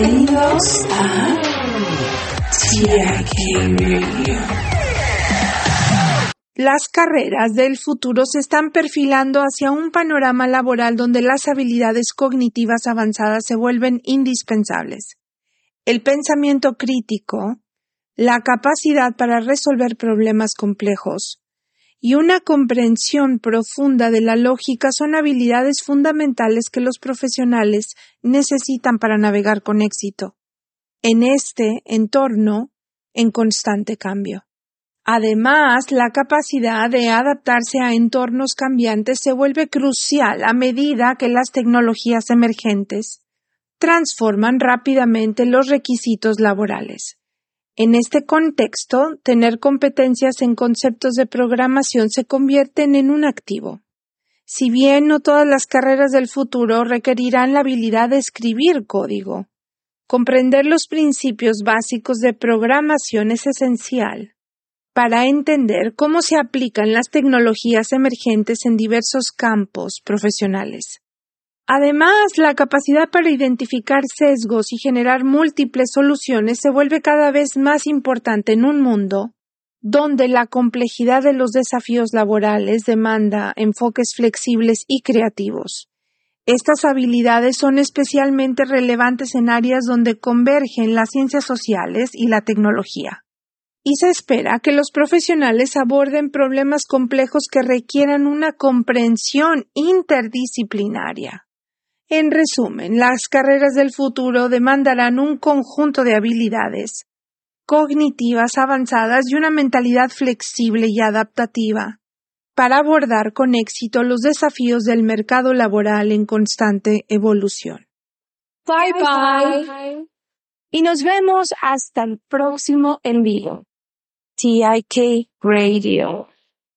Bienvenidos a. Las carreras del futuro se están perfilando hacia un panorama laboral donde las habilidades cognitivas avanzadas se vuelven indispensables. El pensamiento crítico, la capacidad para resolver problemas complejos y una comprensión profunda de la lógica son habilidades fundamentales que los profesionales necesitan para navegar con éxito en este entorno en constante cambio. Además, la capacidad de adaptarse a entornos cambiantes se vuelve crucial a medida que las tecnologías emergentes transforman rápidamente los requisitos laborales. En este contexto, tener competencias en conceptos de programación se convierten en un activo. Si bien no todas las carreras del futuro requerirán la habilidad de escribir código, comprender los principios básicos de programación es esencial para entender cómo se aplican las tecnologías emergentes en diversos campos profesionales. Además, la capacidad para identificar sesgos y generar múltiples soluciones se vuelve cada vez más importante en un mundo donde la complejidad de los desafíos laborales demanda enfoques flexibles y creativos. Estas habilidades son especialmente relevantes en áreas donde convergen las ciencias sociales y la tecnología. Y se espera que los profesionales aborden problemas complejos que requieran una comprensión interdisciplinaria. En resumen, las carreras del futuro demandarán un conjunto de habilidades cognitivas avanzadas y una mentalidad flexible y adaptativa para abordar con éxito los desafíos del mercado laboral en constante evolución. Bye bye. Y nos vemos hasta el próximo envío. TIK Radio.